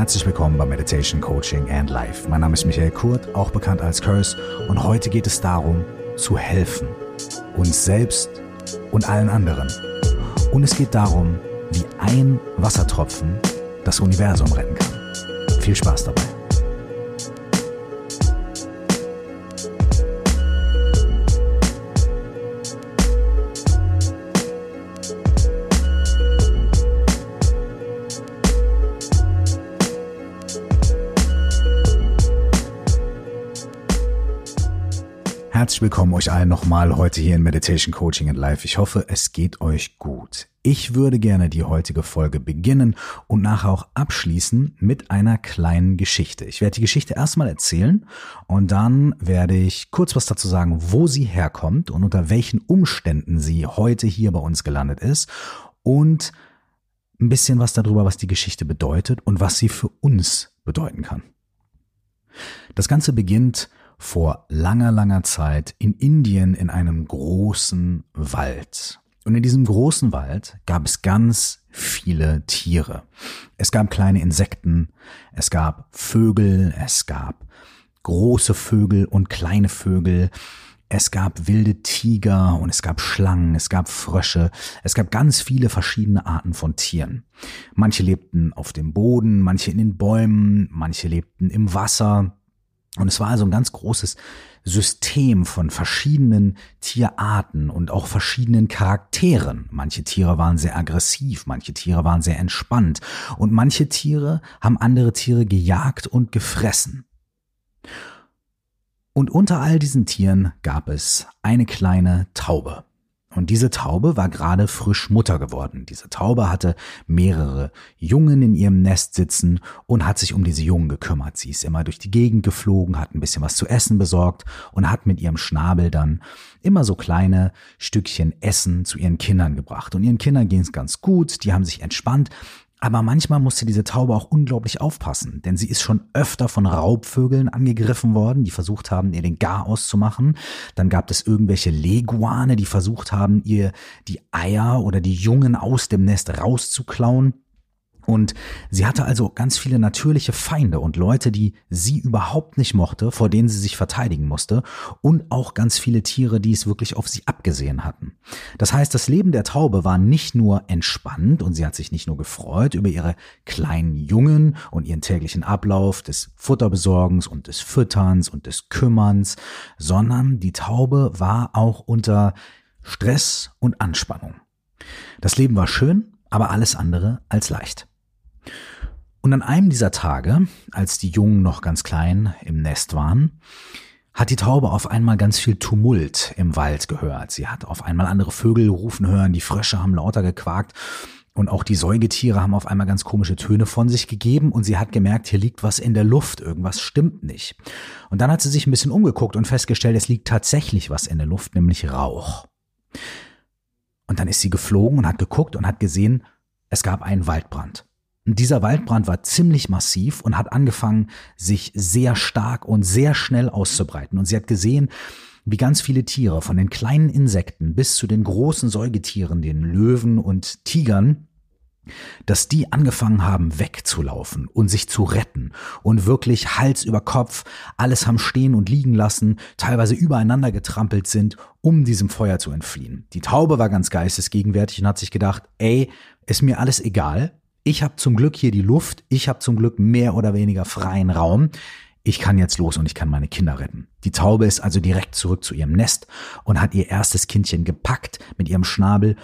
Herzlich willkommen bei Meditation Coaching and Life. Mein Name ist Michael Kurt, auch bekannt als Curse, und heute geht es darum, zu helfen. Uns selbst und allen anderen. Und es geht darum, wie ein Wassertropfen das Universum retten kann. Viel Spaß dabei. Herzlich willkommen euch allen nochmal heute hier in Meditation Coaching and Life. Ich hoffe, es geht euch gut. Ich würde gerne die heutige Folge beginnen und nachher auch abschließen mit einer kleinen Geschichte. Ich werde die Geschichte erstmal erzählen und dann werde ich kurz was dazu sagen, wo sie herkommt und unter welchen Umständen sie heute hier bei uns gelandet ist und ein bisschen was darüber, was die Geschichte bedeutet und was sie für uns bedeuten kann. Das Ganze beginnt vor langer, langer Zeit in Indien in einem großen Wald. Und in diesem großen Wald gab es ganz viele Tiere. Es gab kleine Insekten, es gab Vögel, es gab große Vögel und kleine Vögel, es gab wilde Tiger und es gab Schlangen, es gab Frösche, es gab ganz viele verschiedene Arten von Tieren. Manche lebten auf dem Boden, manche in den Bäumen, manche lebten im Wasser, und es war also ein ganz großes System von verschiedenen Tierarten und auch verschiedenen Charakteren. Manche Tiere waren sehr aggressiv, manche Tiere waren sehr entspannt und manche Tiere haben andere Tiere gejagt und gefressen. Und unter all diesen Tieren gab es eine kleine Taube. Und diese Taube war gerade frisch Mutter geworden. Diese Taube hatte mehrere Jungen in ihrem Nest sitzen und hat sich um diese Jungen gekümmert. Sie ist immer durch die Gegend geflogen, hat ein bisschen was zu essen besorgt und hat mit ihrem Schnabel dann immer so kleine Stückchen Essen zu ihren Kindern gebracht. Und ihren Kindern ging es ganz gut, die haben sich entspannt, aber manchmal musste diese Taube auch unglaublich aufpassen, denn sie ist schon öfter von Raubvögeln angegriffen worden, die versucht haben, ihr den Gar auszumachen. Dann gab es irgendwelche Leguane, die versucht haben, ihr die Eier oder die Jungen aus dem Nest rauszuklauen. Und sie hatte also ganz viele natürliche Feinde und Leute, die sie überhaupt nicht mochte, vor denen sie sich verteidigen musste und auch ganz viele Tiere, die es wirklich auf sie abgesehen hatten. Das heißt, das Leben der Taube war nicht nur entspannt und sie hat sich nicht nur gefreut über ihre kleinen Jungen und ihren täglichen Ablauf des Futterbesorgens und des Fütterns und des Kümmerns, sondern die Taube war auch unter Stress und Anspannung. Das Leben war schön, aber alles andere als leicht. Und an einem dieser Tage, als die Jungen noch ganz klein im Nest waren, hat die Taube auf einmal ganz viel Tumult im Wald gehört. Sie hat auf einmal andere Vögel rufen hören, die Frösche haben lauter gequakt und auch die Säugetiere haben auf einmal ganz komische Töne von sich gegeben und sie hat gemerkt, hier liegt was in der Luft, irgendwas stimmt nicht. Und dann hat sie sich ein bisschen umgeguckt und festgestellt, es liegt tatsächlich was in der Luft, nämlich Rauch. Und dann ist sie geflogen und hat geguckt und hat gesehen, es gab einen Waldbrand. Dieser Waldbrand war ziemlich massiv und hat angefangen, sich sehr stark und sehr schnell auszubreiten. Und sie hat gesehen, wie ganz viele Tiere, von den kleinen Insekten bis zu den großen Säugetieren, den Löwen und Tigern, dass die angefangen haben wegzulaufen und sich zu retten und wirklich Hals über Kopf alles haben stehen und liegen lassen, teilweise übereinander getrampelt sind, um diesem Feuer zu entfliehen. Die Taube war ganz geistesgegenwärtig und hat sich gedacht, ey, ist mir alles egal, ich habe zum Glück hier die Luft, ich habe zum Glück mehr oder weniger freien Raum. Ich kann jetzt los und ich kann meine Kinder retten. Die Taube ist also direkt zurück zu ihrem Nest und hat ihr erstes Kindchen gepackt mit ihrem Schnabel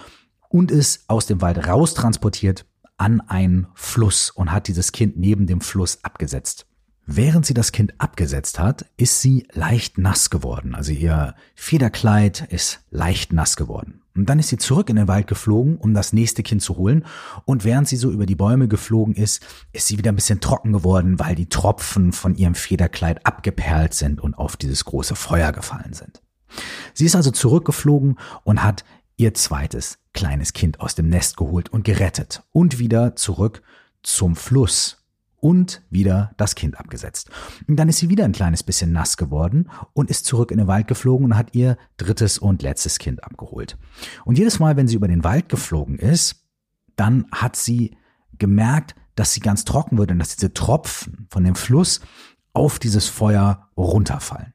und ist aus dem Wald raustransportiert an einen Fluss und hat dieses Kind neben dem Fluss abgesetzt. Während sie das Kind abgesetzt hat, ist sie leicht nass geworden. Also ihr Federkleid ist leicht nass geworden. Und dann ist sie zurück in den Wald geflogen, um das nächste Kind zu holen. Und während sie so über die Bäume geflogen ist, ist sie wieder ein bisschen trocken geworden, weil die Tropfen von ihrem Federkleid abgeperlt sind und auf dieses große Feuer gefallen sind. Sie ist also zurückgeflogen und hat ihr zweites kleines Kind aus dem Nest geholt und gerettet und wieder zurück zum Fluss, und wieder das Kind abgesetzt. Und dann ist sie wieder ein kleines bisschen nass geworden und ist zurück in den Wald geflogen und hat ihr drittes und letztes Kind abgeholt. Und jedes Mal, wenn sie über den Wald geflogen ist, dann hat sie gemerkt, dass sie ganz trocken wird und dass diese Tropfen von dem Fluss auf dieses Feuer runterfallen.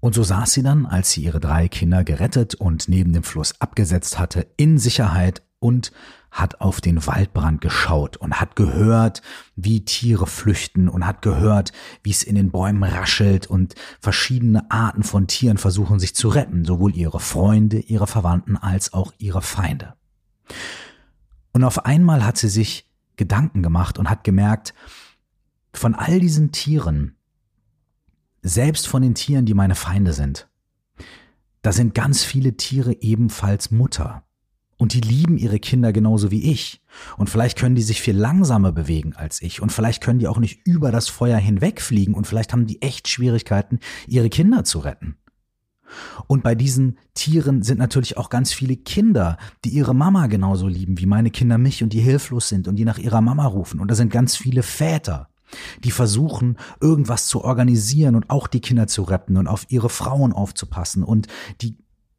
Und so saß sie dann, als sie ihre drei Kinder gerettet und neben dem Fluss abgesetzt hatte, in Sicherheit und hat auf den Waldbrand geschaut und hat gehört, wie Tiere flüchten und hat gehört, wie es in den Bäumen raschelt und verschiedene Arten von Tieren versuchen sich zu retten, sowohl ihre Freunde, ihre Verwandten als auch ihre Feinde. Und auf einmal hat sie sich Gedanken gemacht und hat gemerkt, von all diesen Tieren, selbst von den Tieren, die meine Feinde sind, da sind ganz viele Tiere ebenfalls Mutter. Und die lieben ihre Kinder genauso wie ich. Und vielleicht können die sich viel langsamer bewegen als ich. Und vielleicht können die auch nicht über das Feuer hinwegfliegen. Und vielleicht haben die echt Schwierigkeiten, ihre Kinder zu retten. Und bei diesen Tieren sind natürlich auch ganz viele Kinder, die ihre Mama genauso lieben wie meine Kinder mich und die hilflos sind und die nach ihrer Mama rufen. Und da sind ganz viele Väter, die versuchen, irgendwas zu organisieren und auch die Kinder zu retten und auf ihre Frauen aufzupassen und die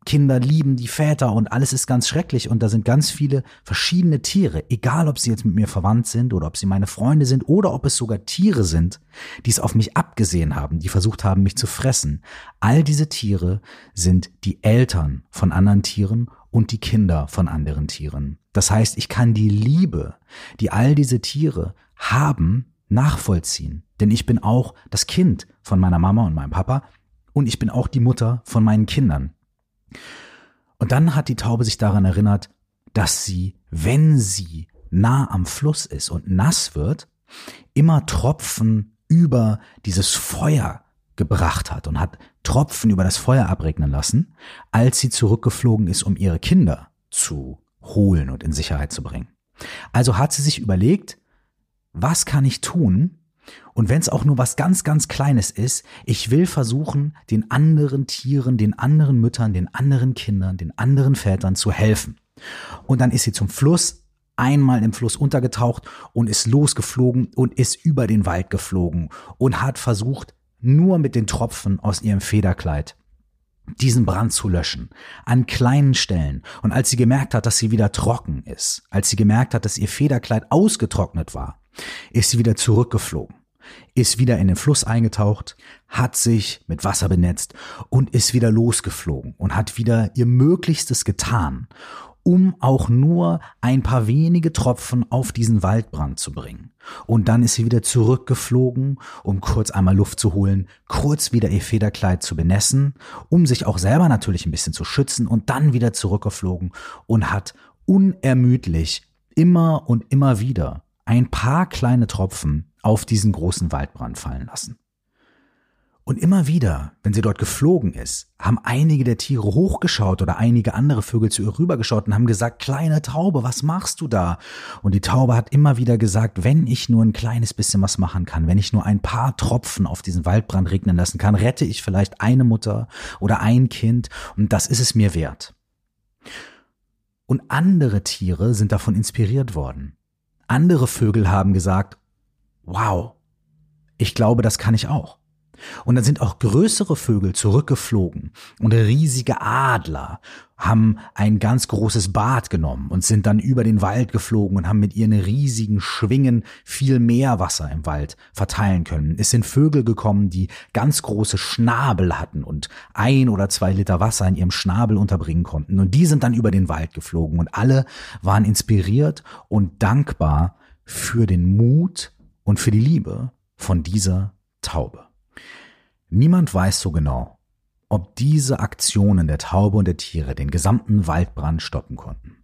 Kinder lieben die Väter und alles ist ganz schrecklich und da sind ganz viele verschiedene Tiere, egal ob sie jetzt mit mir verwandt sind oder ob sie meine Freunde sind oder ob es sogar Tiere sind, die es auf mich abgesehen haben, die versucht haben, mich zu fressen. All diese Tiere sind die Eltern von anderen Tieren und die Kinder von anderen Tieren. Das heißt, ich kann die Liebe, die all diese Tiere haben, nachvollziehen. Denn ich bin auch das Kind von meiner Mama und meinem Papa und ich bin auch die Mutter von meinen Kindern. Und dann hat die Taube sich daran erinnert, dass sie, wenn sie nah am Fluss ist und nass wird, immer Tropfen über dieses Feuer gebracht hat und hat Tropfen über das Feuer abregnen lassen, als sie zurückgeflogen ist, um ihre Kinder zu holen und in Sicherheit zu bringen. Also hat sie sich überlegt, was kann ich tun, und wenn es auch nur was ganz, ganz Kleines ist, ich will versuchen, den anderen Tieren, den anderen Müttern, den anderen Kindern, den anderen Vätern zu helfen. Und dann ist sie zum Fluss, einmal im Fluss untergetaucht und ist losgeflogen und ist über den Wald geflogen und hat versucht, nur mit den Tropfen aus ihrem Federkleid diesen Brand zu löschen, an kleinen Stellen. Und als sie gemerkt hat, dass sie wieder trocken ist, als sie gemerkt hat, dass ihr Federkleid ausgetrocknet war, ist sie wieder zurückgeflogen, ist wieder in den Fluss eingetaucht, hat sich mit Wasser benetzt und ist wieder losgeflogen und hat wieder ihr Möglichstes getan, um auch nur ein paar wenige Tropfen auf diesen Waldbrand zu bringen. Und dann ist sie wieder zurückgeflogen, um kurz einmal Luft zu holen, kurz wieder ihr Federkleid zu benessen, um sich auch selber natürlich ein bisschen zu schützen und dann wieder zurückgeflogen und hat unermüdlich immer und immer wieder ein paar kleine Tropfen auf diesen großen Waldbrand fallen lassen. Und immer wieder, wenn sie dort geflogen ist, haben einige der Tiere hochgeschaut oder einige andere Vögel zu ihr rübergeschaut und haben gesagt, kleine Taube, was machst du da? Und die Taube hat immer wieder gesagt, wenn ich nur ein kleines bisschen was machen kann, wenn ich nur ein paar Tropfen auf diesen Waldbrand regnen lassen kann, rette ich vielleicht eine Mutter oder ein Kind und das ist es mir wert. Und andere Tiere sind davon inspiriert worden. Andere Vögel haben gesagt, wow, ich glaube, das kann ich auch. Und dann sind auch größere Vögel zurückgeflogen und riesige Adler haben ein ganz großes Bad genommen und sind dann über den Wald geflogen und haben mit ihren riesigen Schwingen viel mehr Wasser im Wald verteilen können. Es sind Vögel gekommen, die ganz große Schnabel hatten und ein oder zwei Liter Wasser in ihrem Schnabel unterbringen konnten. Und die sind dann über den Wald geflogen und alle waren inspiriert und dankbar für den Mut und für die Liebe von dieser Taube. Niemand weiß so genau, ob diese Aktionen der Taube und der Tiere den gesamten Waldbrand stoppen konnten.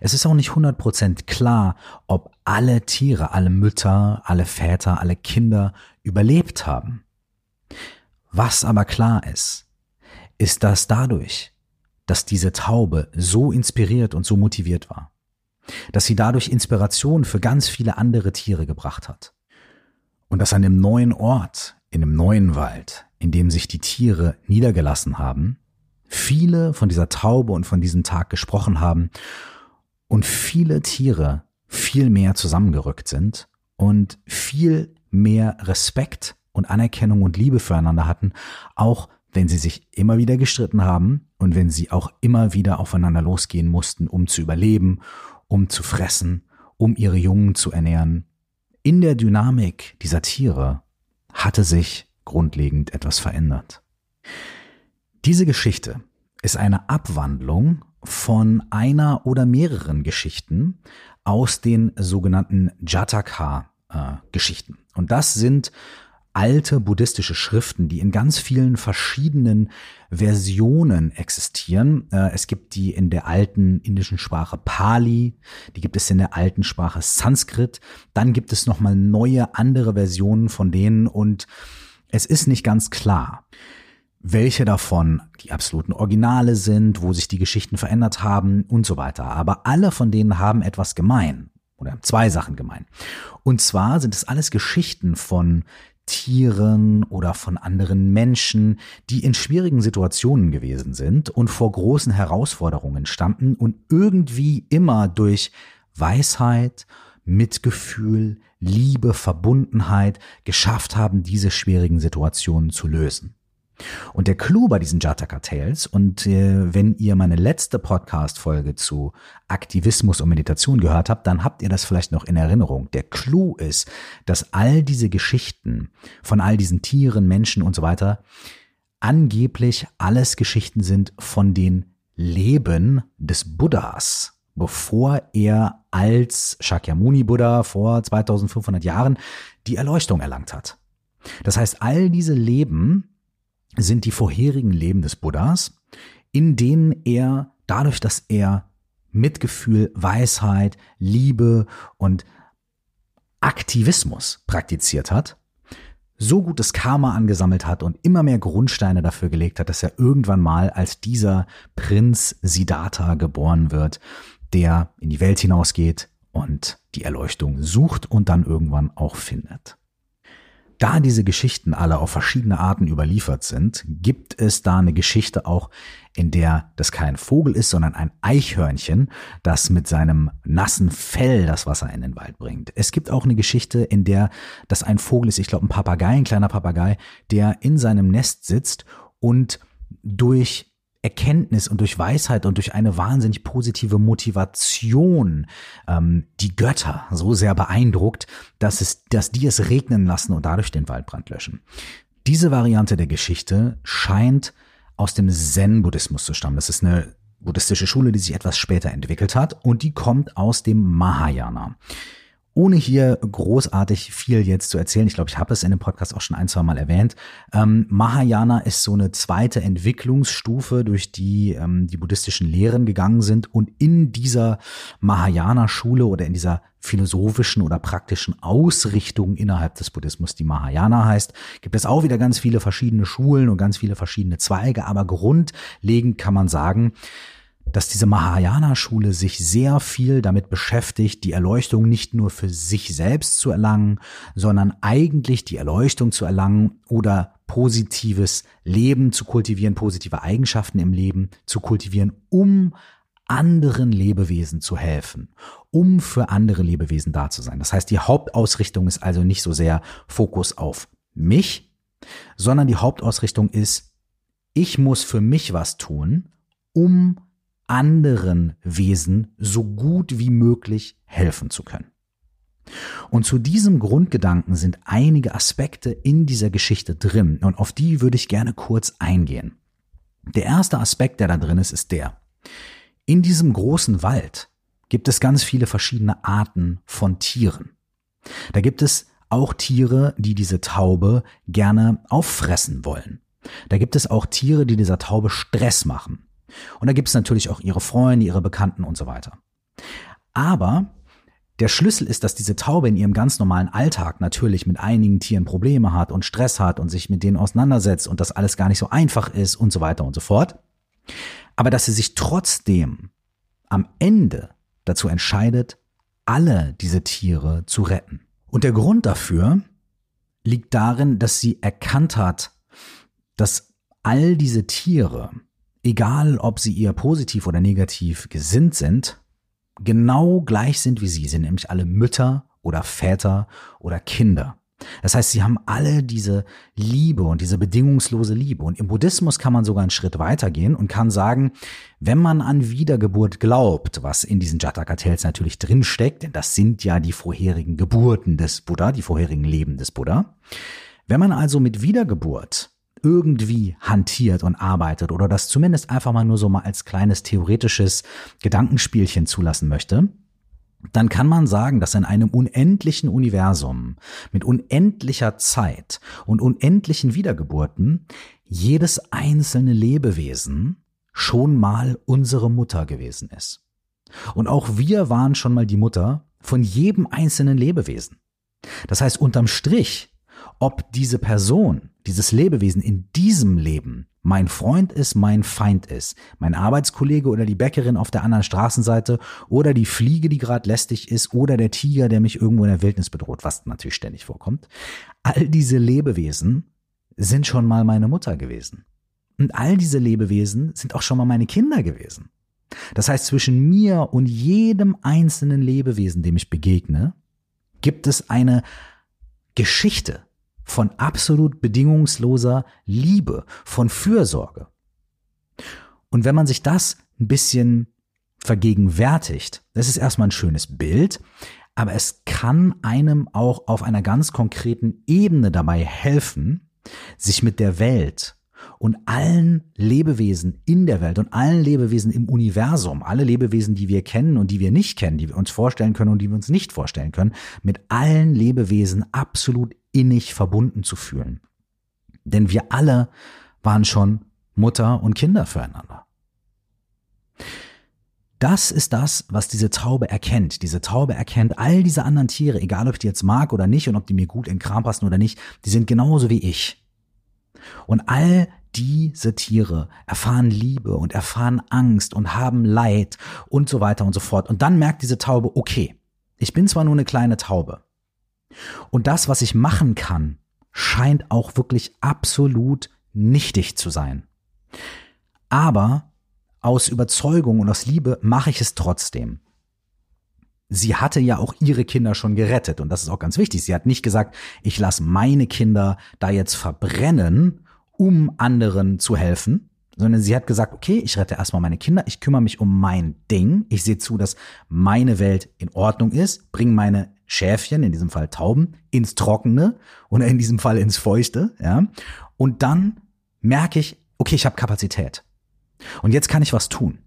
Es ist auch nicht 100% klar, ob alle Tiere, alle Mütter, alle Väter, alle Kinder überlebt haben. Was aber klar ist, ist, dass dadurch, dass diese Taube so inspiriert und so motiviert war, dass sie dadurch Inspiration für ganz viele andere Tiere gebracht hat. Und dass an dem neuen Ort, in einem neuen Wald, in dem sich die Tiere niedergelassen haben, viele von dieser Taube und von diesem Tag gesprochen haben und viele Tiere viel mehr zusammengerückt sind und viel mehr Respekt und Anerkennung und Liebe füreinander hatten, auch wenn sie sich immer wieder gestritten haben und wenn sie auch immer wieder aufeinander losgehen mussten, um zu überleben, um zu fressen, um ihre Jungen zu ernähren. In der Dynamik dieser Tiere hatte sich grundlegend etwas verändert. Diese Geschichte ist eine Abwandlung von einer oder mehreren Geschichten aus den sogenannten Jataka-Geschichten. Äh, Und das sind alte buddhistische Schriften, die in ganz vielen verschiedenen Versionen existieren. Äh, es gibt die in der alten indischen Sprache Pali, die gibt es in der alten Sprache Sanskrit, dann gibt es nochmal neue andere Versionen von denen und es ist nicht ganz klar, welche davon die absoluten Originale sind, wo sich die Geschichten verändert haben und so weiter. Aber alle von denen haben etwas gemein oder zwei Sachen gemein. Und zwar sind es alles Geschichten von Tieren oder von anderen Menschen, die in schwierigen Situationen gewesen sind und vor großen Herausforderungen standen und irgendwie immer durch Weisheit, Mitgefühl, Liebe, Verbundenheit geschafft haben, diese schwierigen Situationen zu lösen. Und der Clou bei diesen Jataka Tales, und äh, wenn ihr meine letzte Podcast-Folge zu Aktivismus und Meditation gehört habt, dann habt ihr das vielleicht noch in Erinnerung. Der Clou ist, dass all diese Geschichten von all diesen Tieren, Menschen und so weiter angeblich alles Geschichten sind von den Leben des Buddhas, bevor er als Shakyamuni Buddha vor 2500 Jahren die Erleuchtung erlangt hat. Das heißt, all diese Leben sind die vorherigen Leben des Buddhas, in denen er dadurch, dass er Mitgefühl, Weisheit, Liebe und Aktivismus praktiziert hat, so gutes Karma angesammelt hat und immer mehr Grundsteine dafür gelegt hat, dass er irgendwann mal als dieser Prinz Siddhartha geboren wird, der in die Welt hinausgeht und die Erleuchtung sucht und dann irgendwann auch findet. Da diese Geschichten alle auf verschiedene Arten überliefert sind, gibt es da eine Geschichte auch, in der das kein Vogel ist, sondern ein Eichhörnchen, das mit seinem nassen Fell das Wasser in den Wald bringt. Es gibt auch eine Geschichte, in der das ein Vogel ist, ich glaube ein Papagei, ein kleiner Papagei, der in seinem Nest sitzt und durch Erkenntnis und durch Weisheit und durch eine wahnsinnig positive Motivation ähm, die Götter so sehr beeindruckt, dass es, dass die es regnen lassen und dadurch den Waldbrand löschen. Diese Variante der Geschichte scheint aus dem Zen-Buddhismus zu stammen. Das ist eine buddhistische Schule, die sich etwas später entwickelt hat und die kommt aus dem Mahayana. Ohne hier großartig viel jetzt zu erzählen, ich glaube, ich habe es in dem Podcast auch schon ein, zwei Mal erwähnt, ähm, Mahayana ist so eine zweite Entwicklungsstufe, durch die ähm, die buddhistischen Lehren gegangen sind. Und in dieser Mahayana-Schule oder in dieser philosophischen oder praktischen Ausrichtung innerhalb des Buddhismus, die Mahayana heißt, gibt es auch wieder ganz viele verschiedene Schulen und ganz viele verschiedene Zweige. Aber grundlegend kann man sagen, dass diese Mahayana-Schule sich sehr viel damit beschäftigt, die Erleuchtung nicht nur für sich selbst zu erlangen, sondern eigentlich die Erleuchtung zu erlangen oder positives Leben zu kultivieren, positive Eigenschaften im Leben zu kultivieren, um anderen Lebewesen zu helfen, um für andere Lebewesen da zu sein. Das heißt, die Hauptausrichtung ist also nicht so sehr Fokus auf mich, sondern die Hauptausrichtung ist, ich muss für mich was tun, um anderen Wesen so gut wie möglich helfen zu können. Und zu diesem Grundgedanken sind einige Aspekte in dieser Geschichte drin und auf die würde ich gerne kurz eingehen. Der erste Aspekt, der da drin ist, ist der. In diesem großen Wald gibt es ganz viele verschiedene Arten von Tieren. Da gibt es auch Tiere, die diese Taube gerne auffressen wollen. Da gibt es auch Tiere, die dieser Taube Stress machen. Und da gibt es natürlich auch ihre Freunde, ihre Bekannten und so weiter. Aber der Schlüssel ist, dass diese Taube in ihrem ganz normalen Alltag natürlich mit einigen Tieren Probleme hat und Stress hat und sich mit denen auseinandersetzt und das alles gar nicht so einfach ist und so weiter und so fort. Aber dass sie sich trotzdem am Ende dazu entscheidet, alle diese Tiere zu retten. Und der Grund dafür liegt darin, dass sie erkannt hat, dass all diese Tiere egal ob sie ihr positiv oder negativ gesinnt sind, genau gleich sind wie sie, sind nämlich alle Mütter oder Väter oder Kinder. Das heißt, sie haben alle diese Liebe und diese bedingungslose Liebe. Und im Buddhismus kann man sogar einen Schritt weitergehen und kann sagen, wenn man an Wiedergeburt glaubt, was in diesen Jataka-Tales natürlich drinsteckt, denn das sind ja die vorherigen Geburten des Buddha, die vorherigen Leben des Buddha. Wenn man also mit Wiedergeburt irgendwie hantiert und arbeitet oder das zumindest einfach mal nur so mal als kleines theoretisches Gedankenspielchen zulassen möchte, dann kann man sagen, dass in einem unendlichen Universum mit unendlicher Zeit und unendlichen Wiedergeburten jedes einzelne Lebewesen schon mal unsere Mutter gewesen ist. Und auch wir waren schon mal die Mutter von jedem einzelnen Lebewesen. Das heißt, unterm Strich, ob diese Person, dieses Lebewesen in diesem Leben mein Freund ist, mein Feind ist, mein Arbeitskollege oder die Bäckerin auf der anderen Straßenseite oder die Fliege, die gerade lästig ist oder der Tiger, der mich irgendwo in der Wildnis bedroht, was natürlich ständig vorkommt. All diese Lebewesen sind schon mal meine Mutter gewesen. Und all diese Lebewesen sind auch schon mal meine Kinder gewesen. Das heißt, zwischen mir und jedem einzelnen Lebewesen, dem ich begegne, gibt es eine Geschichte, von absolut bedingungsloser Liebe, von Fürsorge. Und wenn man sich das ein bisschen vergegenwärtigt, das ist erstmal ein schönes Bild, aber es kann einem auch auf einer ganz konkreten Ebene dabei helfen, sich mit der Welt und allen Lebewesen in der Welt und allen Lebewesen im Universum, alle Lebewesen, die wir kennen und die wir nicht kennen, die wir uns vorstellen können und die wir uns nicht vorstellen können, mit allen Lebewesen absolut innig verbunden zu fühlen. Denn wir alle waren schon Mutter und Kinder füreinander. Das ist das, was diese Taube erkennt. Diese Taube erkennt all diese anderen Tiere, egal ob ich die jetzt mag oder nicht und ob die mir gut in Kram passen oder nicht, die sind genauso wie ich. Und all diese Tiere erfahren Liebe und erfahren Angst und haben Leid und so weiter und so fort. Und dann merkt diese Taube, okay, ich bin zwar nur eine kleine Taube, und das, was ich machen kann, scheint auch wirklich absolut nichtig zu sein. Aber aus Überzeugung und aus Liebe mache ich es trotzdem. Sie hatte ja auch ihre Kinder schon gerettet und das ist auch ganz wichtig. Sie hat nicht gesagt, ich lasse meine Kinder da jetzt verbrennen, um anderen zu helfen, sondern sie hat gesagt, okay, ich rette erstmal meine Kinder, ich kümmere mich um mein Ding, ich sehe zu, dass meine Welt in Ordnung ist, bringe meine Schäfchen, in diesem Fall Tauben, ins Trockene oder in diesem Fall ins Feuchte, ja. Und dann merke ich, okay, ich habe Kapazität. Und jetzt kann ich was tun.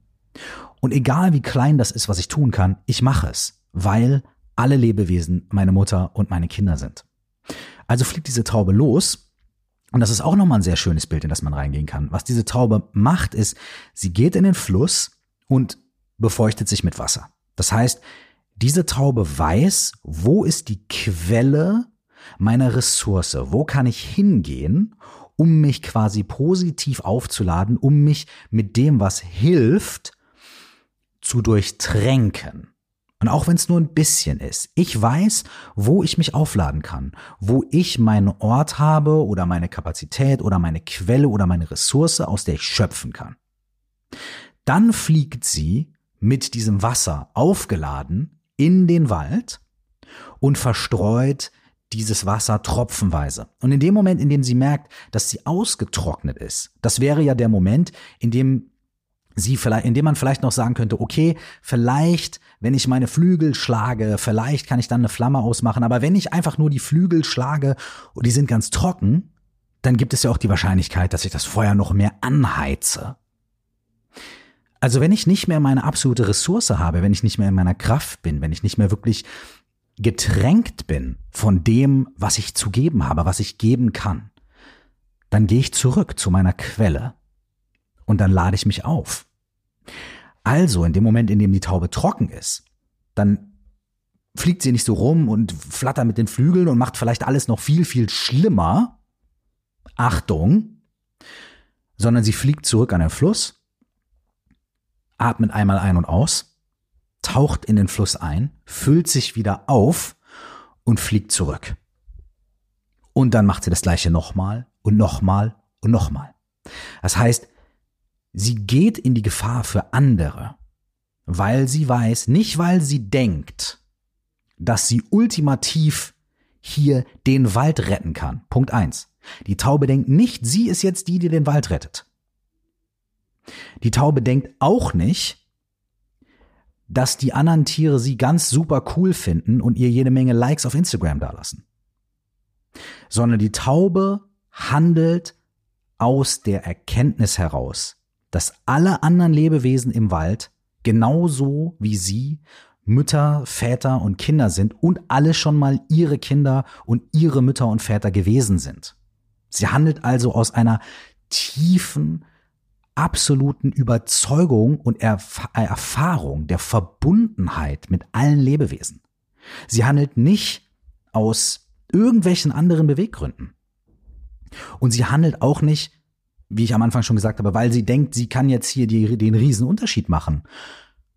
Und egal wie klein das ist, was ich tun kann, ich mache es, weil alle Lebewesen meine Mutter und meine Kinder sind. Also fliegt diese Taube los. Und das ist auch nochmal ein sehr schönes Bild, in das man reingehen kann. Was diese Taube macht, ist, sie geht in den Fluss und befeuchtet sich mit Wasser. Das heißt, diese Taube weiß, wo ist die Quelle meiner Ressource, wo kann ich hingehen, um mich quasi positiv aufzuladen, um mich mit dem, was hilft, zu durchtränken. Und auch wenn es nur ein bisschen ist, ich weiß, wo ich mich aufladen kann, wo ich meinen Ort habe oder meine Kapazität oder meine Quelle oder meine Ressource, aus der ich schöpfen kann. Dann fliegt sie mit diesem Wasser aufgeladen in den Wald und verstreut dieses Wasser tropfenweise. Und in dem Moment, in dem sie merkt, dass sie ausgetrocknet ist, das wäre ja der Moment, in dem sie vielleicht, in dem man vielleicht noch sagen könnte, okay, vielleicht, wenn ich meine Flügel schlage, vielleicht kann ich dann eine Flamme ausmachen, aber wenn ich einfach nur die Flügel schlage und die sind ganz trocken, dann gibt es ja auch die Wahrscheinlichkeit, dass ich das Feuer noch mehr anheize. Also wenn ich nicht mehr meine absolute Ressource habe, wenn ich nicht mehr in meiner Kraft bin, wenn ich nicht mehr wirklich getränkt bin von dem, was ich zu geben habe, was ich geben kann, dann gehe ich zurück zu meiner Quelle und dann lade ich mich auf. Also in dem Moment, in dem die Taube trocken ist, dann fliegt sie nicht so rum und flattert mit den Flügeln und macht vielleicht alles noch viel, viel schlimmer. Achtung, sondern sie fliegt zurück an den Fluss atmet einmal ein und aus, taucht in den Fluss ein, füllt sich wieder auf und fliegt zurück. Und dann macht sie das gleiche nochmal und nochmal und nochmal. Das heißt, sie geht in die Gefahr für andere, weil sie weiß, nicht weil sie denkt, dass sie ultimativ hier den Wald retten kann. Punkt eins. Die Taube denkt nicht, sie ist jetzt die, die den Wald rettet. Die Taube denkt auch nicht, dass die anderen Tiere sie ganz super cool finden und ihr jede Menge Likes auf Instagram dalassen. Sondern die Taube handelt aus der Erkenntnis heraus, dass alle anderen Lebewesen im Wald genauso wie sie Mütter, Väter und Kinder sind und alle schon mal ihre Kinder und ihre Mütter und Väter gewesen sind. Sie handelt also aus einer tiefen, absoluten Überzeugung und Erf Erfahrung der Verbundenheit mit allen Lebewesen. Sie handelt nicht aus irgendwelchen anderen Beweggründen. Und sie handelt auch nicht, wie ich am Anfang schon gesagt habe, weil sie denkt, sie kann jetzt hier die, den riesen Unterschied machen,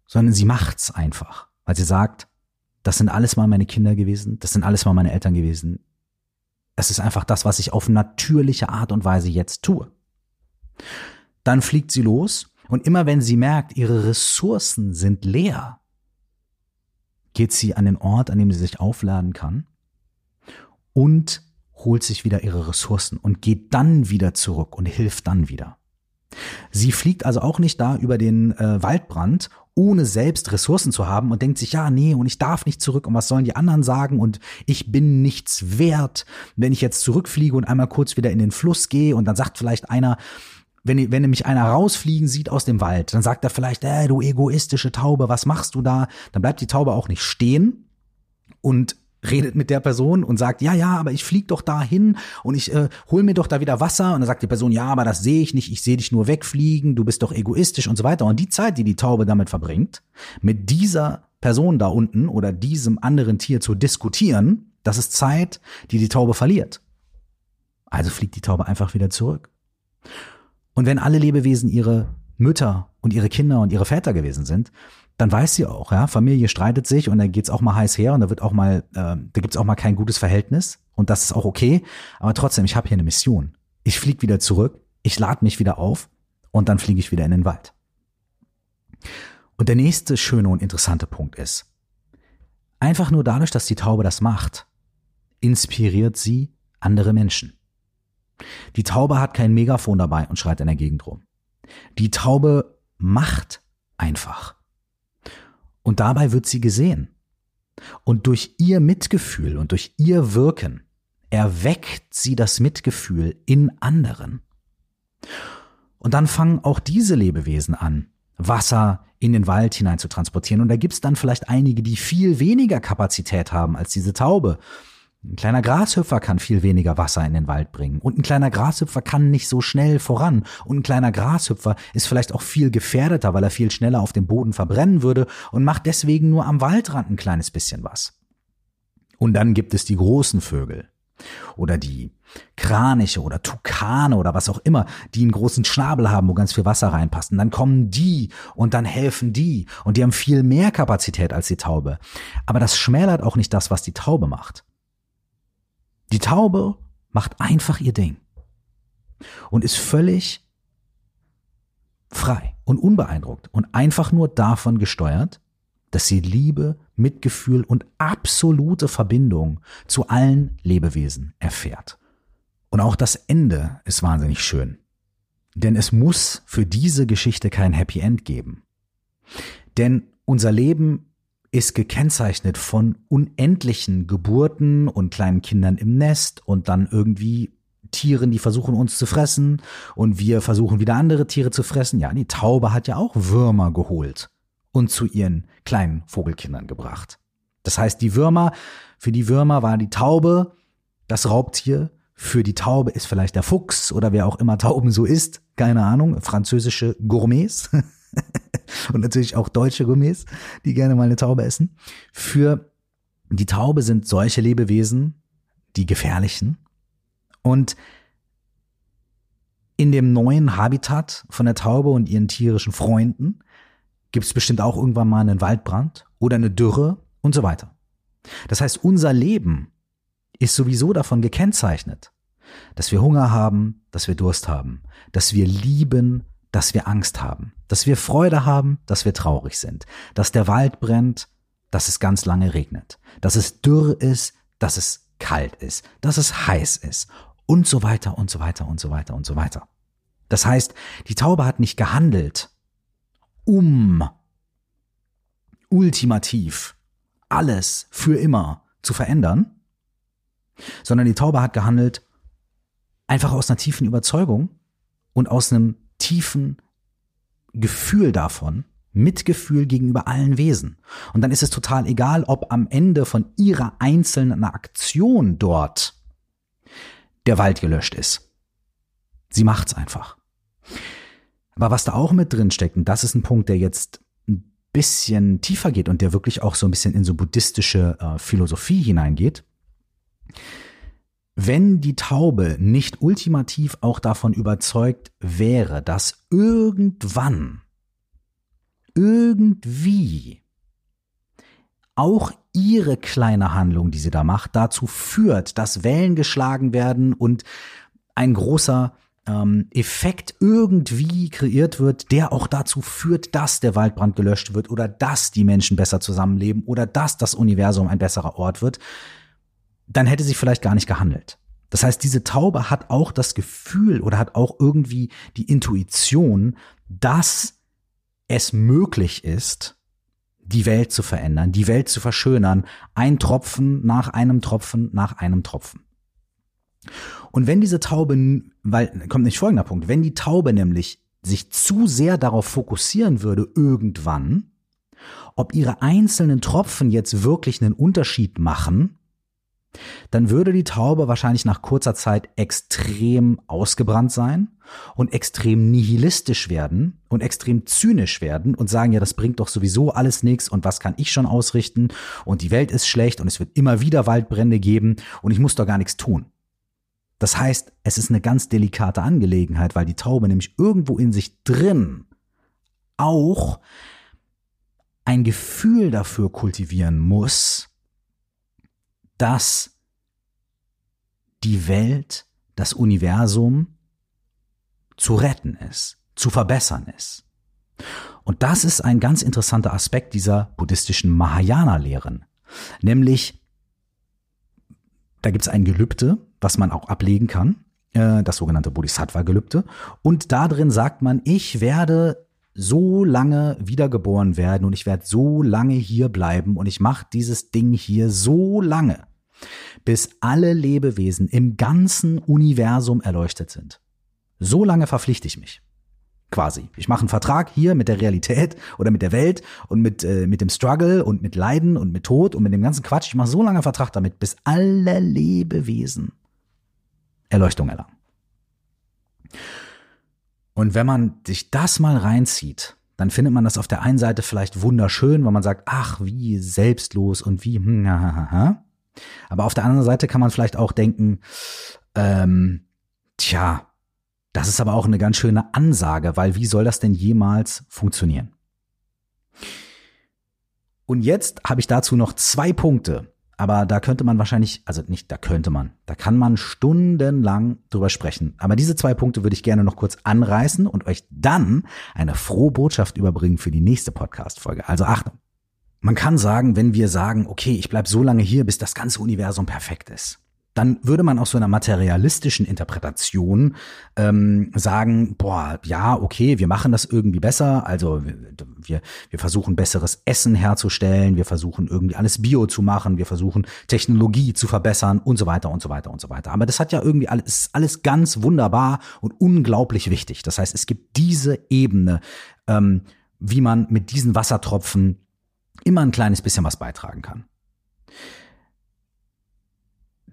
sondern sie macht's einfach, weil sie sagt, das sind alles mal meine Kinder gewesen, das sind alles mal meine Eltern gewesen. Es ist einfach das, was ich auf natürliche Art und Weise jetzt tue. Dann fliegt sie los und immer wenn sie merkt, ihre Ressourcen sind leer, geht sie an den Ort, an dem sie sich aufladen kann und holt sich wieder ihre Ressourcen und geht dann wieder zurück und hilft dann wieder. Sie fliegt also auch nicht da über den äh, Waldbrand, ohne selbst Ressourcen zu haben und denkt sich, ja, nee, und ich darf nicht zurück und was sollen die anderen sagen und ich bin nichts wert, wenn ich jetzt zurückfliege und einmal kurz wieder in den Fluss gehe und dann sagt vielleicht einer, wenn, wenn nämlich einer rausfliegen sieht aus dem Wald, dann sagt er vielleicht, äh, du egoistische Taube, was machst du da? Dann bleibt die Taube auch nicht stehen und redet mit der Person und sagt, ja, ja, aber ich flieg doch da hin und ich äh, hol mir doch da wieder Wasser. Und dann sagt die Person, ja, aber das sehe ich nicht, ich sehe dich nur wegfliegen, du bist doch egoistisch und so weiter. Und die Zeit, die die Taube damit verbringt, mit dieser Person da unten oder diesem anderen Tier zu diskutieren, das ist Zeit, die die Taube verliert. Also fliegt die Taube einfach wieder zurück. Und wenn alle Lebewesen ihre Mütter und ihre Kinder und ihre Väter gewesen sind, dann weiß sie auch, ja, Familie streitet sich und da geht's auch mal heiß her und da wird auch mal, äh, da gibt's auch mal kein gutes Verhältnis und das ist auch okay. Aber trotzdem, ich habe hier eine Mission. Ich fliege wieder zurück, ich lade mich wieder auf und dann fliege ich wieder in den Wald. Und der nächste schöne und interessante Punkt ist, einfach nur dadurch, dass die Taube das macht, inspiriert sie andere Menschen. Die Taube hat kein Megafon dabei und schreit in der Gegend rum. Die Taube macht einfach. Und dabei wird sie gesehen. Und durch ihr Mitgefühl und durch ihr Wirken erweckt sie das Mitgefühl in anderen. Und dann fangen auch diese Lebewesen an, Wasser in den Wald hinein zu transportieren. Und da gibt's dann vielleicht einige, die viel weniger Kapazität haben als diese Taube ein kleiner Grashüpfer kann viel weniger Wasser in den Wald bringen. Und ein kleiner Grashüpfer kann nicht so schnell voran. Und ein kleiner Grashüpfer ist vielleicht auch viel gefährdeter, weil er viel schneller auf dem Boden verbrennen würde und macht deswegen nur am Waldrand ein kleines bisschen was. Und dann gibt es die großen Vögel. Oder die Kraniche oder Tukane oder was auch immer, die einen großen Schnabel haben, wo ganz viel Wasser reinpasst. Und dann kommen die und dann helfen die. Und die haben viel mehr Kapazität als die Taube. Aber das schmälert auch nicht das, was die Taube macht. Die Taube macht einfach ihr Ding und ist völlig frei und unbeeindruckt und einfach nur davon gesteuert, dass sie Liebe, Mitgefühl und absolute Verbindung zu allen Lebewesen erfährt. Und auch das Ende ist wahnsinnig schön. Denn es muss für diese Geschichte kein Happy End geben. Denn unser Leben ist gekennzeichnet von unendlichen Geburten und kleinen Kindern im Nest und dann irgendwie Tieren, die versuchen uns zu fressen und wir versuchen wieder andere Tiere zu fressen. Ja, die Taube hat ja auch Würmer geholt und zu ihren kleinen Vogelkindern gebracht. Das heißt, die Würmer, für die Würmer war die Taube das Raubtier, für die Taube ist vielleicht der Fuchs oder wer auch immer Tauben so ist, keine Ahnung, französische Gourmets. und natürlich auch deutsche Gourmets, die gerne mal eine Taube essen. Für die Taube sind solche Lebewesen die gefährlichen. Und in dem neuen Habitat von der Taube und ihren tierischen Freunden gibt es bestimmt auch irgendwann mal einen Waldbrand oder eine Dürre und so weiter. Das heißt, unser Leben ist sowieso davon gekennzeichnet, dass wir Hunger haben, dass wir Durst haben, dass wir lieben, dass wir Angst haben, dass wir Freude haben, dass wir traurig sind, dass der Wald brennt, dass es ganz lange regnet, dass es dürr ist, dass es kalt ist, dass es heiß ist und so weiter und so weiter und so weiter und so weiter. Das heißt, die Taube hat nicht gehandelt, um ultimativ alles für immer zu verändern, sondern die Taube hat gehandelt einfach aus einer tiefen Überzeugung und aus einem tiefen Gefühl davon, Mitgefühl gegenüber allen Wesen. Und dann ist es total egal, ob am Ende von ihrer einzelnen Aktion dort der Wald gelöscht ist. Sie macht's einfach. Aber was da auch mit drin steckt, und das ist ein Punkt, der jetzt ein bisschen tiefer geht und der wirklich auch so ein bisschen in so buddhistische äh, Philosophie hineingeht, wenn die Taube nicht ultimativ auch davon überzeugt wäre, dass irgendwann, irgendwie auch ihre kleine Handlung, die sie da macht, dazu führt, dass Wellen geschlagen werden und ein großer ähm, Effekt irgendwie kreiert wird, der auch dazu führt, dass der Waldbrand gelöscht wird oder dass die Menschen besser zusammenleben oder dass das Universum ein besserer Ort wird, dann hätte sie vielleicht gar nicht gehandelt. Das heißt, diese Taube hat auch das Gefühl oder hat auch irgendwie die Intuition, dass es möglich ist, die Welt zu verändern, die Welt zu verschönern, ein Tropfen nach einem Tropfen nach einem Tropfen. Und wenn diese Taube, weil kommt nicht folgender Punkt, wenn die Taube nämlich sich zu sehr darauf fokussieren würde irgendwann, ob ihre einzelnen Tropfen jetzt wirklich einen Unterschied machen, dann würde die Taube wahrscheinlich nach kurzer Zeit extrem ausgebrannt sein und extrem nihilistisch werden und extrem zynisch werden und sagen, ja, das bringt doch sowieso alles nichts und was kann ich schon ausrichten und die Welt ist schlecht und es wird immer wieder Waldbrände geben und ich muss doch gar nichts tun. Das heißt, es ist eine ganz delikate Angelegenheit, weil die Taube nämlich irgendwo in sich drin auch ein Gefühl dafür kultivieren muss, dass die Welt, das Universum zu retten ist, zu verbessern ist. Und das ist ein ganz interessanter Aspekt dieser buddhistischen Mahayana-Lehren. Nämlich, da gibt es ein Gelübde, was man auch ablegen kann, äh, das sogenannte Bodhisattva-Gelübde. Und da drin sagt man, ich werde so lange wiedergeboren werden und ich werde so lange hier bleiben und ich mache dieses Ding hier so lange, bis alle Lebewesen im ganzen Universum erleuchtet sind. So lange verpflichte ich mich. Quasi. Ich mache einen Vertrag hier mit der Realität oder mit der Welt und mit, äh, mit dem Struggle und mit Leiden und mit Tod und mit dem ganzen Quatsch. Ich mache so lange einen Vertrag damit, bis alle Lebewesen Erleuchtung erlangen. Und wenn man sich das mal reinzieht, dann findet man das auf der einen Seite vielleicht wunderschön, weil man sagt, ach, wie selbstlos und wie, hm, ha. Aber auf der anderen Seite kann man vielleicht auch denken, ähm, tja, das ist aber auch eine ganz schöne Ansage, weil wie soll das denn jemals funktionieren? Und jetzt habe ich dazu noch zwei Punkte, aber da könnte man wahrscheinlich, also nicht, da könnte man, da kann man stundenlang drüber sprechen. Aber diese zwei Punkte würde ich gerne noch kurz anreißen und euch dann eine frohe Botschaft überbringen für die nächste Podcast-Folge. Also Achtung. Man kann sagen, wenn wir sagen, okay, ich bleib so lange hier, bis das ganze Universum perfekt ist, dann würde man aus so einer materialistischen Interpretation ähm, sagen, boah, ja, okay, wir machen das irgendwie besser. Also wir, wir versuchen besseres Essen herzustellen, wir versuchen irgendwie alles Bio zu machen, wir versuchen Technologie zu verbessern und so weiter und so weiter und so weiter. Aber das hat ja irgendwie alles, alles ganz wunderbar und unglaublich wichtig. Das heißt, es gibt diese Ebene, ähm, wie man mit diesen Wassertropfen immer ein kleines bisschen was beitragen kann.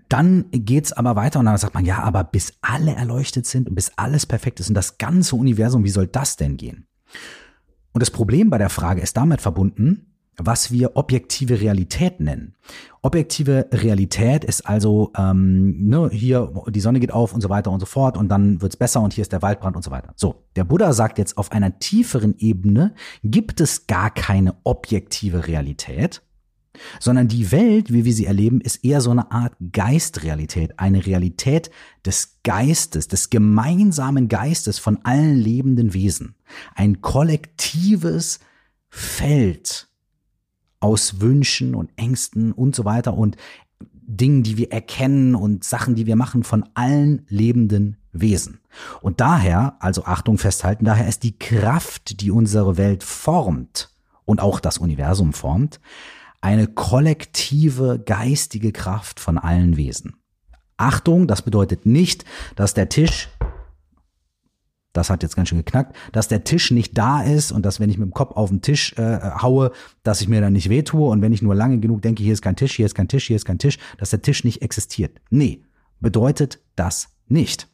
Dann geht's aber weiter und dann sagt man, ja, aber bis alle erleuchtet sind und bis alles perfekt ist und das ganze Universum, wie soll das denn gehen? Und das Problem bei der Frage ist damit verbunden, was wir objektive Realität nennen. Objektive Realität ist also, ähm, ne, hier die Sonne geht auf und so weiter und so fort und dann wird's besser und hier ist der Waldbrand und so weiter. So, der Buddha sagt jetzt, auf einer tieferen Ebene gibt es gar keine objektive Realität, sondern die Welt, wie wir sie erleben, ist eher so eine Art Geistrealität, eine Realität des Geistes, des gemeinsamen Geistes von allen lebenden Wesen, ein kollektives Feld aus Wünschen und Ängsten und so weiter. Und Dingen, die wir erkennen und Sachen, die wir machen von allen lebenden Wesen. Und daher, also Achtung festhalten, daher ist die Kraft, die unsere Welt formt und auch das Universum formt, eine kollektive geistige Kraft von allen Wesen. Achtung, das bedeutet nicht, dass der Tisch das hat jetzt ganz schön geknackt, dass der Tisch nicht da ist und dass wenn ich mit dem Kopf auf den Tisch äh, haue, dass ich mir dann nicht wehtue und wenn ich nur lange genug denke, hier ist kein Tisch, hier ist kein Tisch, hier ist kein Tisch, dass der Tisch nicht existiert. Nee, bedeutet das nicht.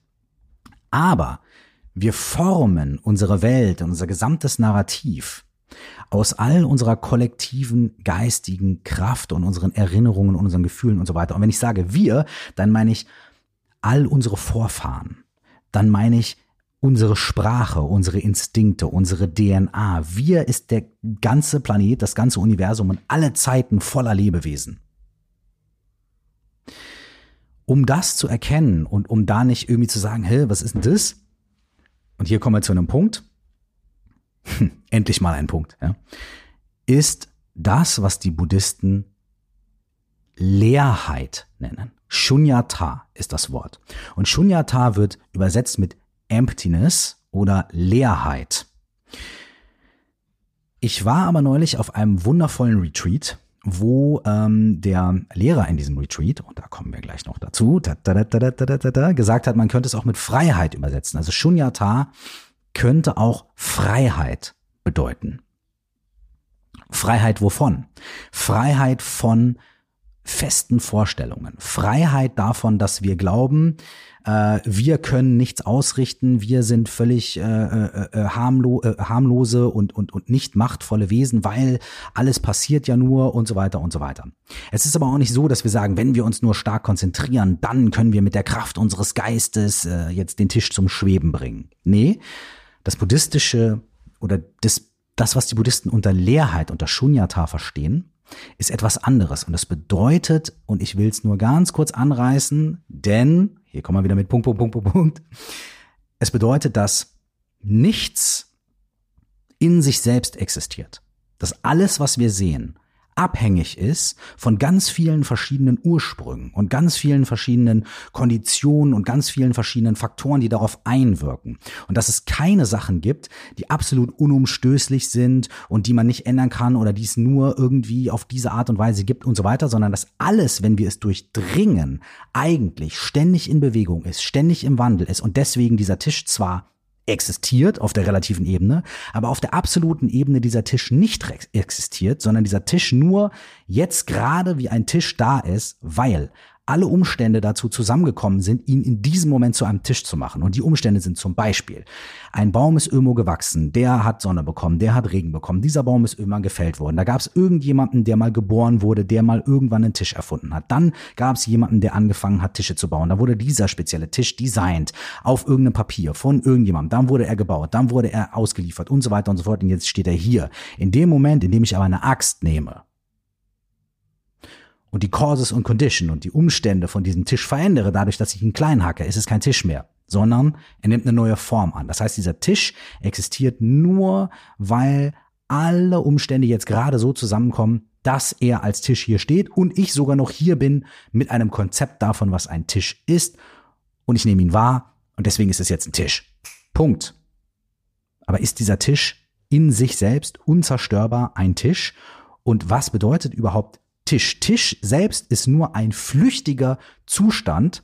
Aber wir formen unsere Welt, unser gesamtes Narrativ aus all unserer kollektiven geistigen Kraft und unseren Erinnerungen und unseren Gefühlen und so weiter. Und wenn ich sage wir, dann meine ich all unsere Vorfahren. Dann meine ich unsere Sprache, unsere Instinkte, unsere DNA. Wir ist der ganze Planet, das ganze Universum und alle Zeiten voller Lebewesen. Um das zu erkennen und um da nicht irgendwie zu sagen, hä, was ist denn das? Und hier kommen wir zu einem Punkt. Endlich mal ein Punkt, ja. Ist das, was die Buddhisten Leerheit nennen. Shunyata ist das Wort. Und Shunyata wird übersetzt mit Emptiness oder Leerheit. Ich war aber neulich auf einem wundervollen Retreat, wo ähm, der Lehrer in diesem Retreat, und da kommen wir gleich noch dazu, da, da, da, gesagt hat, man könnte es auch mit Freiheit übersetzen. Also Shunyata könnte auch Freiheit bedeuten. Freiheit wovon? Freiheit von festen Vorstellungen. Freiheit davon, dass wir glauben, äh, wir können nichts ausrichten, wir sind völlig äh, äh, äh, harmlo äh, harmlose und, und, und nicht machtvolle Wesen, weil alles passiert ja nur und so weiter und so weiter. Es ist aber auch nicht so, dass wir sagen, wenn wir uns nur stark konzentrieren, dann können wir mit der Kraft unseres Geistes äh, jetzt den Tisch zum Schweben bringen. Nee, das buddhistische oder das, das was die Buddhisten unter Leerheit, unter Shunyata verstehen, ist etwas anderes. Und das bedeutet, und ich will es nur ganz kurz anreißen, denn, hier kommen wir wieder mit Punkt, Punkt, Punkt, Punkt, Punkt. Es bedeutet, dass nichts in sich selbst existiert. Dass alles, was wir sehen, abhängig ist von ganz vielen verschiedenen Ursprüngen und ganz vielen verschiedenen Konditionen und ganz vielen verschiedenen Faktoren, die darauf einwirken. Und dass es keine Sachen gibt, die absolut unumstößlich sind und die man nicht ändern kann oder die es nur irgendwie auf diese Art und Weise gibt und so weiter, sondern dass alles, wenn wir es durchdringen, eigentlich ständig in Bewegung ist, ständig im Wandel ist und deswegen dieser Tisch zwar existiert auf der relativen Ebene, aber auf der absoluten Ebene dieser Tisch nicht existiert, sondern dieser Tisch nur jetzt gerade wie ein Tisch da ist, weil alle Umstände dazu zusammengekommen sind, ihn in diesem Moment zu einem Tisch zu machen. Und die Umstände sind zum Beispiel, ein Baum ist irgendwo gewachsen, der hat Sonne bekommen, der hat Regen bekommen, dieser Baum ist irgendwann gefällt worden. Da gab es irgendjemanden, der mal geboren wurde, der mal irgendwann einen Tisch erfunden hat. Dann gab es jemanden, der angefangen hat, Tische zu bauen. Da wurde dieser spezielle Tisch designt auf irgendeinem Papier von irgendjemandem. Dann wurde er gebaut, dann wurde er ausgeliefert und so weiter und so fort. Und jetzt steht er hier. In dem Moment, in dem ich aber eine Axt nehme und die Causes und Condition und die Umstände von diesem Tisch verändere, dadurch, dass ich ihn klein hacke, ist es kein Tisch mehr, sondern er nimmt eine neue Form an. Das heißt, dieser Tisch existiert nur, weil alle Umstände jetzt gerade so zusammenkommen, dass er als Tisch hier steht und ich sogar noch hier bin mit einem Konzept davon, was ein Tisch ist und ich nehme ihn wahr und deswegen ist es jetzt ein Tisch. Punkt. Aber ist dieser Tisch in sich selbst unzerstörbar ein Tisch? Und was bedeutet überhaupt Tisch. Tisch selbst ist nur ein flüchtiger Zustand,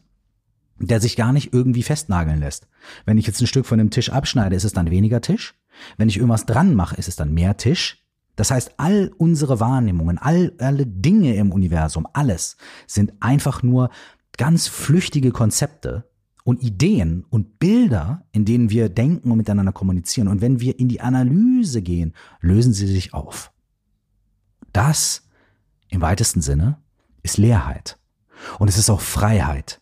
der sich gar nicht irgendwie festnageln lässt. Wenn ich jetzt ein Stück von dem Tisch abschneide, ist es dann weniger Tisch. Wenn ich irgendwas dran mache, ist es dann mehr Tisch. Das heißt, all unsere Wahrnehmungen, all, alle Dinge im Universum, alles sind einfach nur ganz flüchtige Konzepte und Ideen und Bilder, in denen wir denken und miteinander kommunizieren. Und wenn wir in die Analyse gehen, lösen sie sich auf. Das im weitesten Sinne ist Leerheit. Und es ist auch Freiheit.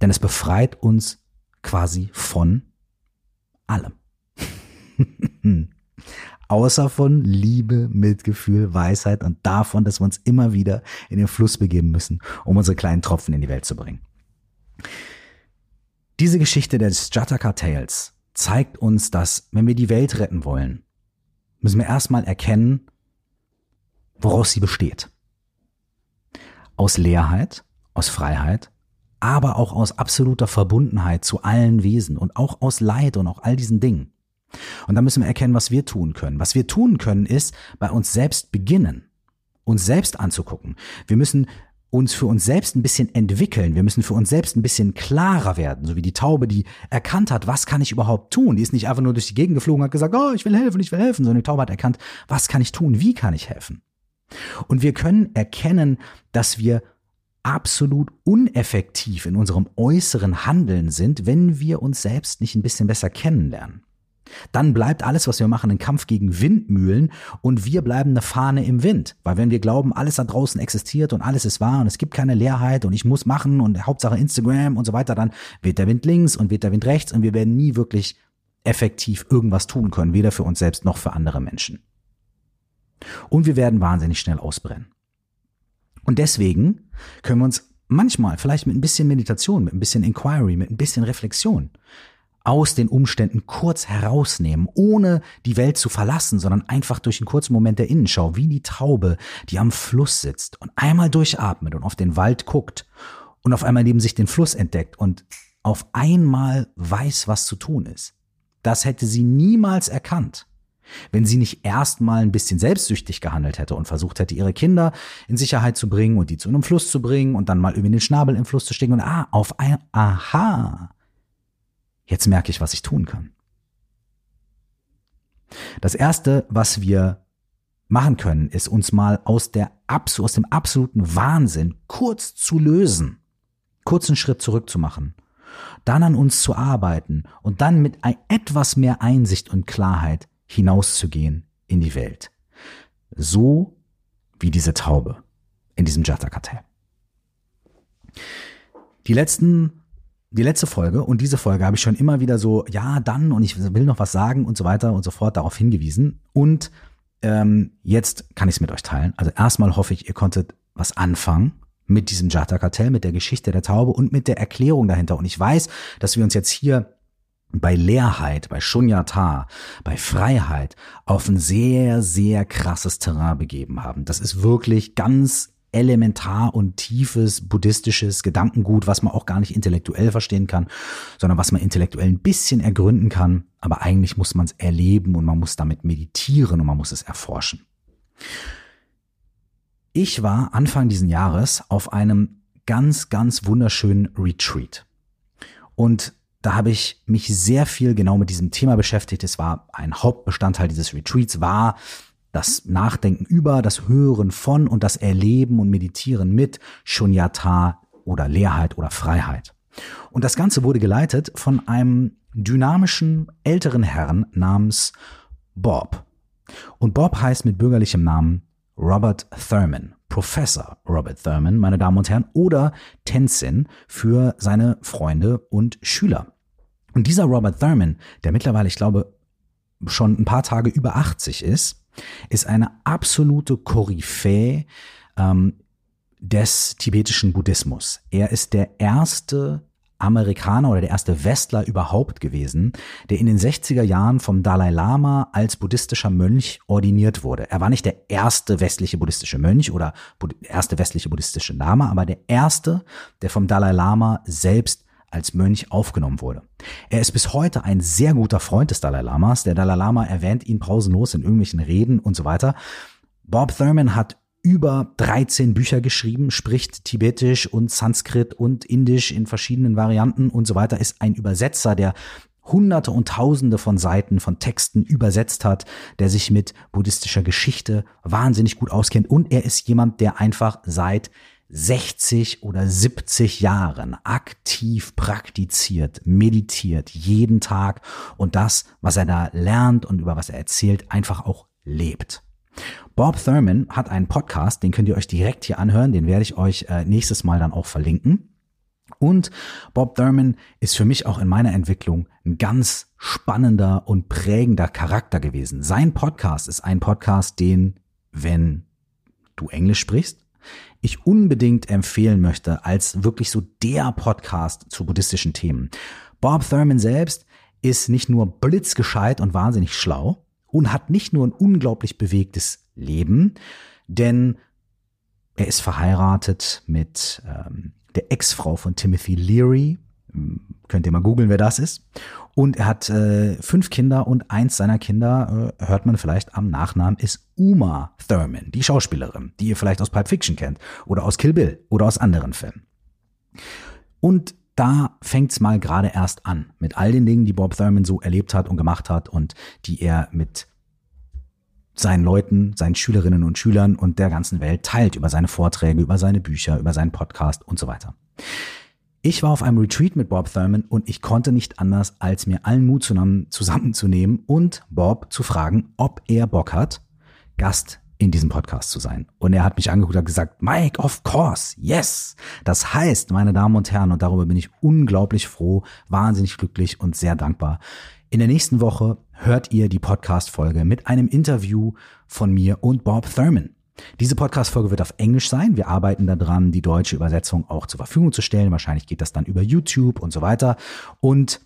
Denn es befreit uns quasi von allem. Außer von Liebe, Mitgefühl, Weisheit und davon, dass wir uns immer wieder in den Fluss begeben müssen, um unsere kleinen Tropfen in die Welt zu bringen. Diese Geschichte des Jataka Tales zeigt uns, dass wenn wir die Welt retten wollen, müssen wir erstmal erkennen, woraus sie besteht aus Leerheit, aus Freiheit, aber auch aus absoluter Verbundenheit zu allen Wesen und auch aus Leid und auch all diesen Dingen. Und da müssen wir erkennen, was wir tun können. Was wir tun können, ist bei uns selbst beginnen, uns selbst anzugucken. Wir müssen uns für uns selbst ein bisschen entwickeln. Wir müssen für uns selbst ein bisschen klarer werden, so wie die Taube, die erkannt hat, was kann ich überhaupt tun? Die ist nicht einfach nur durch die Gegend geflogen, hat gesagt, oh, ich will helfen, ich will helfen, sondern die Taube hat erkannt, was kann ich tun? Wie kann ich helfen? Und wir können erkennen, dass wir absolut uneffektiv in unserem äußeren Handeln sind, wenn wir uns selbst nicht ein bisschen besser kennenlernen. Dann bleibt alles, was wir machen, ein Kampf gegen Windmühlen und wir bleiben eine Fahne im Wind. Weil wenn wir glauben, alles da draußen existiert und alles ist wahr und es gibt keine Leerheit und ich muss machen und Hauptsache Instagram und so weiter, dann weht der Wind links und weht der Wind rechts und wir werden nie wirklich effektiv irgendwas tun können, weder für uns selbst noch für andere Menschen. Und wir werden wahnsinnig schnell ausbrennen. Und deswegen können wir uns manchmal vielleicht mit ein bisschen Meditation, mit ein bisschen Inquiry, mit ein bisschen Reflexion aus den Umständen kurz herausnehmen, ohne die Welt zu verlassen, sondern einfach durch einen kurzen Moment der Innenschau, wie die Taube, die am Fluss sitzt und einmal durchatmet und auf den Wald guckt und auf einmal neben sich den Fluss entdeckt und auf einmal weiß, was zu tun ist. Das hätte sie niemals erkannt, wenn sie nicht erstmal ein bisschen selbstsüchtig gehandelt hätte und versucht hätte, ihre Kinder in Sicherheit zu bringen und die zu einem Fluss zu bringen und dann mal irgendwie den Schnabel im Fluss zu stecken und ah, auf ein, aha, Jetzt merke ich, was ich tun kann. Das erste, was wir machen können, ist uns mal aus der aus dem absoluten Wahnsinn kurz zu lösen, kurzen Schritt zurückzumachen, dann an uns zu arbeiten und dann mit etwas mehr Einsicht und Klarheit hinauszugehen in die Welt. So wie diese Taube in diesem Jata-Kartell. Die letzten die letzte Folge und diese Folge habe ich schon immer wieder so, ja, dann und ich will noch was sagen und so weiter und so fort darauf hingewiesen. Und ähm, jetzt kann ich es mit euch teilen. Also erstmal hoffe ich, ihr konntet was anfangen mit diesem Jata-Kartell, mit der Geschichte der Taube und mit der Erklärung dahinter. Und ich weiß, dass wir uns jetzt hier bei Leerheit, bei Shunyata, bei Freiheit auf ein sehr, sehr krasses Terrain begeben haben. Das ist wirklich ganz elementar und tiefes buddhistisches Gedankengut, was man auch gar nicht intellektuell verstehen kann, sondern was man intellektuell ein bisschen ergründen kann. Aber eigentlich muss man es erleben und man muss damit meditieren und man muss es erforschen. Ich war Anfang diesen Jahres auf einem ganz, ganz wunderschönen Retreat. Und da habe ich mich sehr viel genau mit diesem Thema beschäftigt. Es war ein Hauptbestandteil dieses Retreats, war das Nachdenken über, das Hören von und das Erleben und Meditieren mit Shunyata oder Leerheit oder Freiheit. Und das Ganze wurde geleitet von einem dynamischen älteren Herrn namens Bob. Und Bob heißt mit bürgerlichem Namen Robert Thurman, Professor Robert Thurman, meine Damen und Herren, oder Tenzin für seine Freunde und Schüler. Und dieser Robert Thurman, der mittlerweile, ich glaube, schon ein paar Tage über 80 ist, ist eine absolute Koryphäe ähm, des tibetischen Buddhismus. Er ist der erste Amerikaner oder der erste Westler überhaupt gewesen, der in den 60er Jahren vom Dalai Lama als buddhistischer Mönch ordiniert wurde. Er war nicht der erste westliche buddhistische Mönch oder erste westliche buddhistische Lama, aber der erste, der vom Dalai Lama selbst als Mönch aufgenommen wurde. Er ist bis heute ein sehr guter Freund des Dalai Lamas. Der Dalai Lama erwähnt ihn pausenlos in irgendwelchen Reden und so weiter. Bob Thurman hat über 13 Bücher geschrieben, spricht Tibetisch und Sanskrit und Indisch in verschiedenen Varianten und so weiter, ist ein Übersetzer, der Hunderte und Tausende von Seiten von Texten übersetzt hat, der sich mit buddhistischer Geschichte wahnsinnig gut auskennt und er ist jemand, der einfach seit 60 oder 70 Jahren aktiv praktiziert, meditiert, jeden Tag und das, was er da lernt und über was er erzählt, einfach auch lebt. Bob Thurman hat einen Podcast, den könnt ihr euch direkt hier anhören, den werde ich euch äh, nächstes Mal dann auch verlinken. Und Bob Thurman ist für mich auch in meiner Entwicklung ein ganz spannender und prägender Charakter gewesen. Sein Podcast ist ein Podcast, den, wenn du Englisch sprichst, ich unbedingt empfehlen möchte als wirklich so der Podcast zu buddhistischen Themen. Bob Thurman selbst ist nicht nur blitzgescheit und wahnsinnig schlau und hat nicht nur ein unglaublich bewegtes Leben, denn er ist verheiratet mit ähm, der Ex-Frau von Timothy Leary. Hm, könnt ihr mal googeln, wer das ist. Und er hat äh, fünf Kinder und eins seiner Kinder, äh, hört man vielleicht am Nachnamen, ist Uma Thurman, die Schauspielerin, die ihr vielleicht aus Pulp Fiction kennt oder aus Kill Bill oder aus anderen Filmen. Und da fängt's mal gerade erst an mit all den Dingen, die Bob Thurman so erlebt hat und gemacht hat und die er mit seinen Leuten, seinen Schülerinnen und Schülern und der ganzen Welt teilt über seine Vorträge, über seine Bücher, über seinen Podcast und so weiter. Ich war auf einem Retreat mit Bob Thurman und ich konnte nicht anders, als mir allen Mut zusammenzunehmen und Bob zu fragen, ob er Bock hat, Gast in diesem Podcast zu sein. Und er hat mich angeguckt und gesagt, Mike, of course, yes. Das heißt, meine Damen und Herren, und darüber bin ich unglaublich froh, wahnsinnig glücklich und sehr dankbar. In der nächsten Woche hört ihr die Podcast-Folge mit einem Interview von mir und Bob Thurman. Diese Podcast-Folge wird auf Englisch sein. Wir arbeiten daran, die deutsche Übersetzung auch zur Verfügung zu stellen. Wahrscheinlich geht das dann über YouTube und so weiter. Und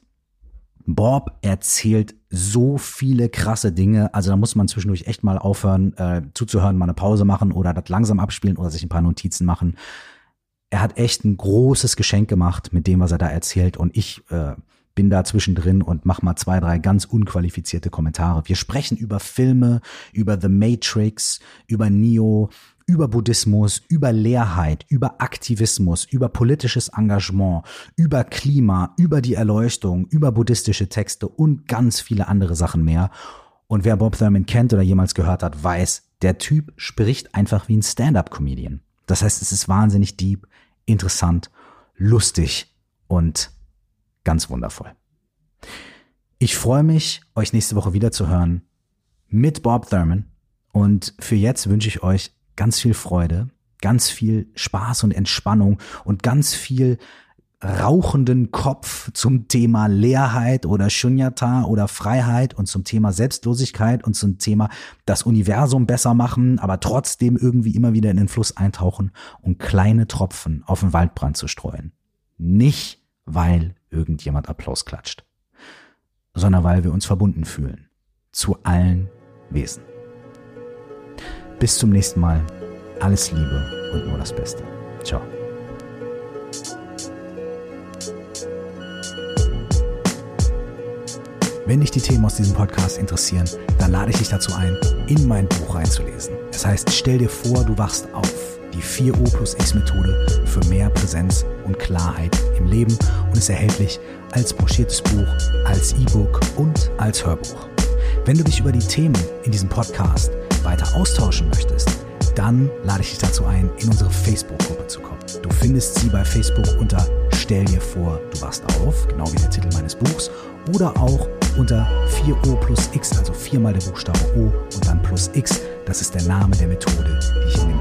Bob erzählt so viele krasse Dinge. Also da muss man zwischendurch echt mal aufhören, äh, zuzuhören, mal eine Pause machen oder das langsam abspielen oder sich ein paar Notizen machen. Er hat echt ein großes Geschenk gemacht mit dem, was er da erzählt. Und ich äh, bin da zwischendrin und mach mal zwei, drei ganz unqualifizierte Kommentare. Wir sprechen über Filme, über The Matrix, über Neo, über Buddhismus, über Leerheit, über Aktivismus, über politisches Engagement, über Klima, über die Erleuchtung, über buddhistische Texte und ganz viele andere Sachen mehr. Und wer Bob Thurman kennt oder jemals gehört hat, weiß, der Typ spricht einfach wie ein Stand-up-Comedian. Das heißt, es ist wahnsinnig deep, interessant, lustig und ganz wundervoll. Ich freue mich, euch nächste Woche wieder zu hören mit Bob Thurman. Und für jetzt wünsche ich euch ganz viel Freude, ganz viel Spaß und Entspannung und ganz viel rauchenden Kopf zum Thema Leerheit oder Shunyata oder Freiheit und zum Thema Selbstlosigkeit und zum Thema das Universum besser machen, aber trotzdem irgendwie immer wieder in den Fluss eintauchen und kleine Tropfen auf den Waldbrand zu streuen. Nicht, weil irgendjemand Applaus klatscht, sondern weil wir uns verbunden fühlen zu allen Wesen. Bis zum nächsten Mal. Alles Liebe und nur das Beste. Ciao. Wenn dich die Themen aus diesem Podcast interessieren, dann lade ich dich dazu ein, in mein Buch reinzulesen. Es heißt, stell dir vor, du wachst auf. Die 4O plus X Methode für mehr Präsenz und Klarheit im Leben und ist erhältlich als broschiertes Buch, als E-Book und als Hörbuch. Wenn du dich über die Themen in diesem Podcast weiter austauschen möchtest, dann lade ich dich dazu ein, in unsere Facebook-Gruppe zu kommen. Du findest sie bei Facebook unter Stell dir vor, du wachst auf, genau wie der Titel meines Buchs, oder auch unter 4O plus X, also viermal der Buchstabe O und dann plus X. Das ist der Name der Methode, die ich in.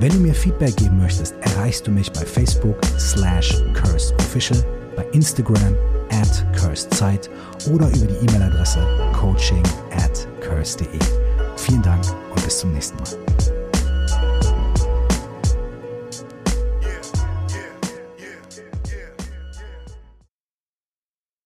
Wenn du mir Feedback geben möchtest, erreichst du mich bei Facebook slash CurseOfficial, bei Instagram at CursedZeit oder über die E-Mail-Adresse coaching at curse.de. Vielen Dank und bis zum nächsten Mal.